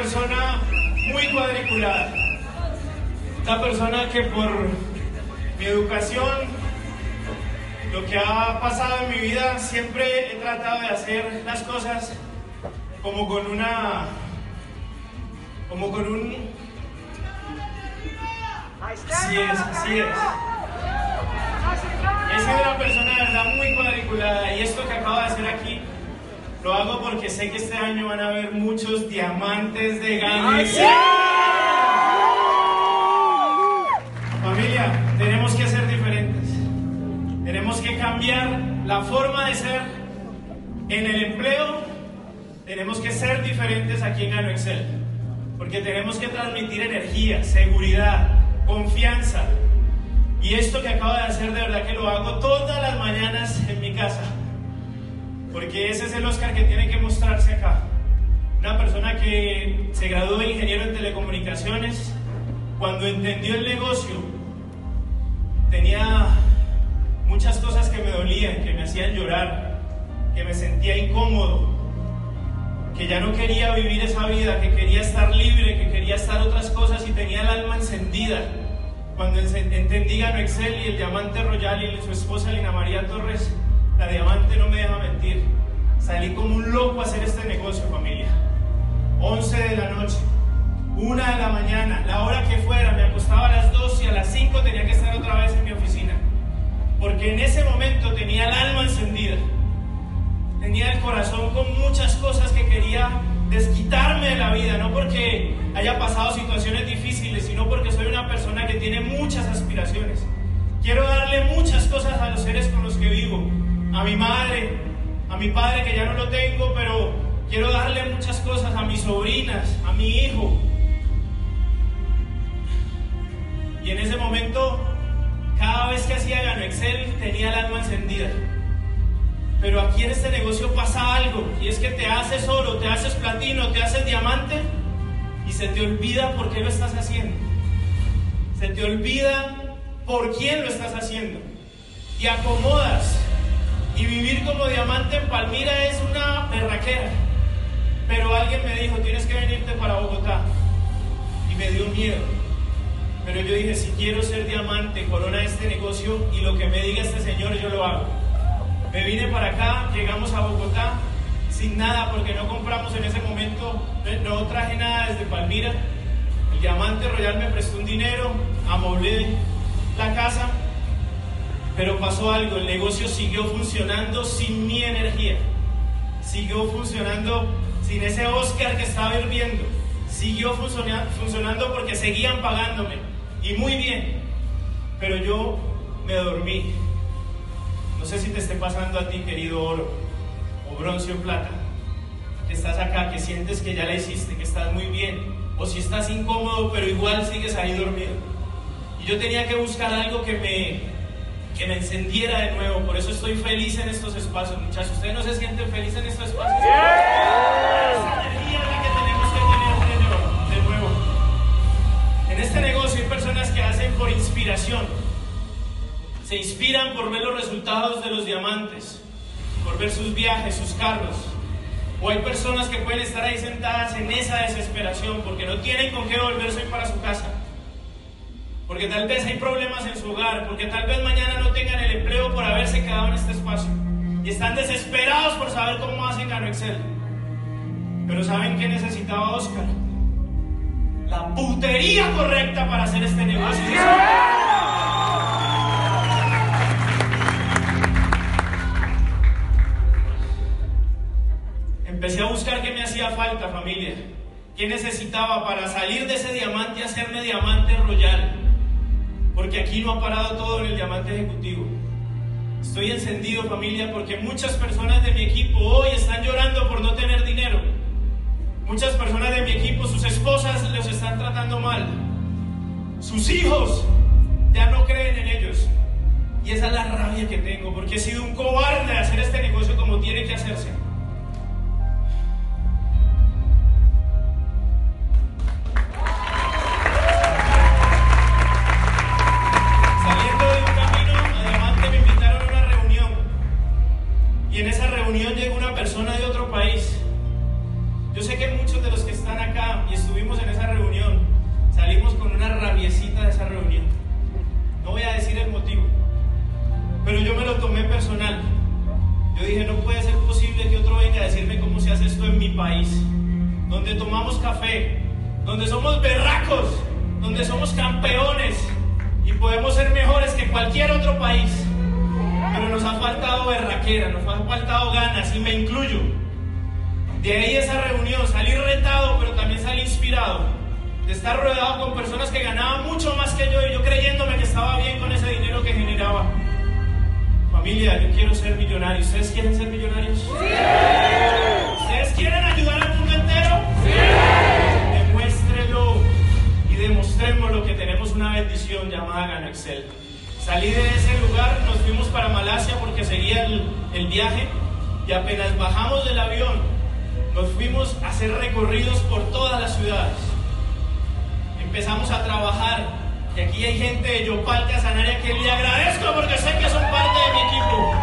persona muy cuadriculada. Una persona que por mi educación, lo que ha pasado en mi vida, siempre he tratado de hacer las cosas como con una, como con un, así es, así es. He sido una persona muy cuadriculada y esto que acabo de hacer aquí lo hago porque sé que este año van a haber muchos diamantes de Galaxy. Familia, tenemos que ser diferentes. Tenemos que cambiar la forma de ser en el empleo. Tenemos que ser diferentes aquí en Gano Excel. Porque tenemos que transmitir energía, seguridad, confianza. Y esto que acabo de hacer, de verdad que lo hago todas las mañanas en mi casa. Porque ese es el Oscar que tiene que mostrarse acá. Una persona que se graduó de ingeniero en telecomunicaciones, cuando entendió el negocio, tenía muchas cosas que me dolían, que me hacían llorar, que me sentía incómodo, que ya no quería vivir esa vida, que quería estar libre, que quería estar otras cosas y tenía el alma encendida. Cuando entendí Gano Excel y el Diamante Royal y su esposa Lina María Torres, la Diamante no me deja mentir. Salí como un loco a hacer este negocio, familia. 11 de la noche, 1 de la mañana, la hora que fuera, me acostaba a las 2 y a las 5 tenía que estar otra vez en mi oficina. Porque en ese momento tenía el alma encendida. Tenía el corazón con muchas cosas que quería desquitarme de la vida, no porque haya pasado situaciones difíciles, sino porque soy una persona que tiene muchas aspiraciones. Quiero darle muchas cosas a los seres con los que vivo, a mi madre, a mi padre que ya no lo tengo, pero quiero darle muchas cosas a mis sobrinas, a mi hijo. Y en ese momento, cada vez que hacía Gano Excel, tenía el alma encendida. Pero aquí en este negocio pasa algo, y es que te haces oro, te haces platino, te haces diamante, y se te olvida por qué lo estás haciendo. Se te olvida por quién lo estás haciendo. Y acomodas. Y vivir como diamante en Palmira es una perraquera. Pero alguien me dijo, tienes que venirte para Bogotá. Y me dio miedo. Pero yo dije, si quiero ser diamante, corona este negocio y lo que me diga este señor, yo lo hago. Me vine para acá, llegamos a Bogotá sin nada porque no compramos en ese momento, no traje nada desde Palmira. El diamante royal me prestó un dinero, amoblé la casa, pero pasó algo, el negocio siguió funcionando sin mi energía, siguió funcionando sin ese Oscar que estaba hirviendo, siguió funcionando porque seguían pagándome, y muy bien, pero yo me dormí. No sé si te esté pasando a ti, querido oro, o bronce o plata, que estás acá, que sientes que ya la hiciste, que estás muy bien, o si estás incómodo, pero igual sigues ahí dormido. Y yo tenía que buscar algo que me, que me encendiera de nuevo, por eso estoy feliz en estos espacios, muchachos. ¿Ustedes no se sienten felices en estos espacios? Esa energía es la que tenemos que tener de nuevo. En este negocio hay personas que hacen por inspiración se inspiran por ver los resultados de los diamantes, por ver sus viajes, sus carros. O hay personas que pueden estar ahí sentadas en esa desesperación porque no tienen con qué volverse para su casa. Porque tal vez hay problemas en su hogar, porque tal vez mañana no tengan el empleo por haberse quedado en este espacio. Y están desesperados por saber cómo hacen Gano Excel. Pero ¿saben qué necesitaba Oscar? La putería correcta para hacer este negocio. Empecé a buscar qué me hacía falta, familia. ¿Qué necesitaba para salir de ese diamante y hacerme diamante royal? Porque aquí no ha parado todo en el diamante ejecutivo. Estoy encendido, familia, porque muchas personas de mi equipo hoy están llorando por no tener dinero. Muchas personas de mi equipo, sus esposas los están tratando mal. Sus hijos ya no creen en ellos. Y esa es la rabia que tengo, porque he sido un cobarde de hacer este negocio como tiene que hacerse. Hace esto en mi país, donde tomamos café, donde somos berracos, donde somos campeones y podemos ser mejores que cualquier otro país. Pero nos ha faltado berraquera, nos ha faltado ganas y me incluyo. De ahí esa reunión, salí retado, pero también salí inspirado. De estar rodeado con personas que ganaban mucho más que yo y yo creyéndome que estaba bien con ese dinero que generaba. Familia, yo quiero ser millonario. ¿Ustedes quieren ser millonarios? Sí. ¿Ustedes quieren ayudar al mundo entero? Sí. Demuéstrelo y demostremos que tenemos una bendición llamada Gano Excel. Salí de ese lugar, nos fuimos para Malasia porque seguía el, el viaje y apenas bajamos del avión, nos fuimos a hacer recorridos por todas las ciudades. Empezamos a trabajar y aquí hay gente de Yopal Casanaria que le agradezco porque sé que son parte de mi equipo.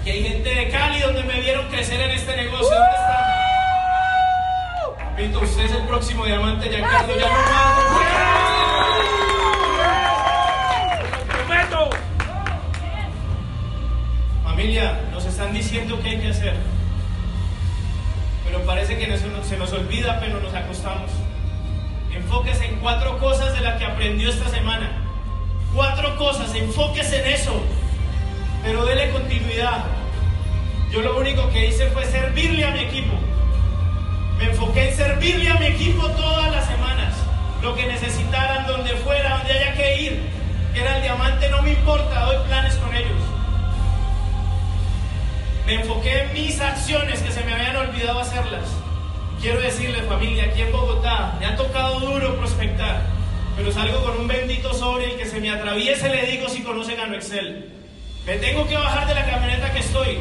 Aquí hay gente de Cali donde me vieron crecer en este negocio. ¿Dónde están? Pito, usted es el próximo diamante, Giancarlo. Ya no más. Familia, nos están diciendo qué hay que hacer. Pero parece que se nos olvida, pero nos acostamos. Enfóquese en cuatro cosas de las que aprendió esta semana. Cuatro cosas, enfóquese en eso. Pero dele continuidad. Yo lo único que hice fue servirle a mi equipo. Me enfoqué en servirle a mi equipo todas las semanas. Lo que necesitaran, donde fuera, donde haya que ir. Era el diamante, no me importa, doy planes con ellos. Me enfoqué en mis acciones que se me habían olvidado hacerlas. Quiero decirle familia, aquí en Bogotá me ha tocado duro prospectar, pero salgo con un bendito sobre el que se me atraviese le digo si conocen a Excel. Me tengo que bajar de la camioneta que estoy.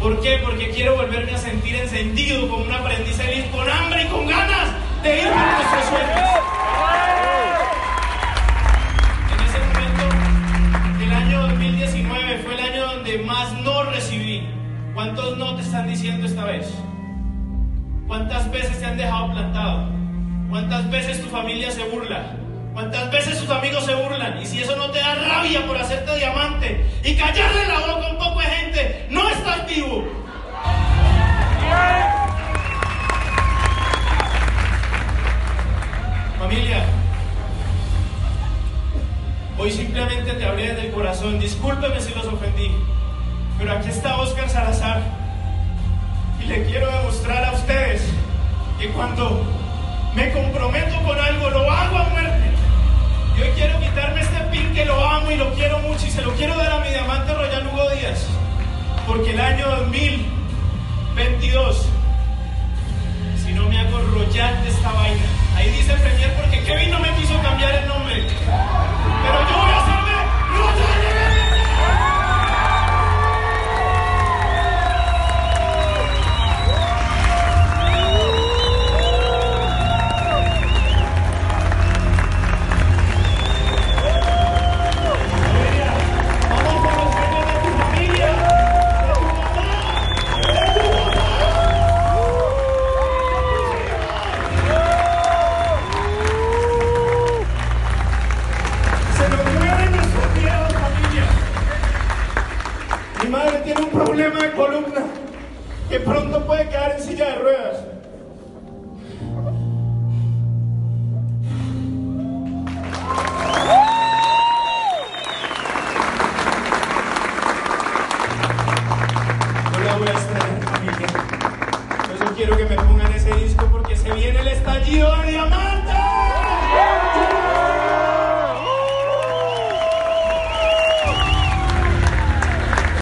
¿Por qué? Porque quiero volverme a sentir encendido como un aprendiz feliz, con hambre y con ganas de ir a nuestros sueños. En ese momento, el año 2019 fue el año donde más no recibí. ¿Cuántos no te están diciendo esta vez? ¿Cuántas veces te han dejado plantado? ¿Cuántas veces tu familia se burla? ¿Cuántas veces tus amigos se burlan? Y si eso no te da rabia por hacerte diamante y callarle la boca a un poco de gente, no estás vivo. Familia, hoy simplemente te hablé desde el corazón. Discúlpeme si los ofendí, pero aquí está Oscar Salazar y le quiero demostrar a ustedes que cuando me comprometo con algo, lo hago a. Y hoy quiero quitarme este pin que lo amo y lo quiero mucho y se lo quiero dar a mi diamante Royal Hugo Díaz. Porque el año 2022, si no me hago Royal de esta vaina, ahí dice Premier porque Kevin no me quiso cambiar el nombre. Pero yo voy a hacerme Royal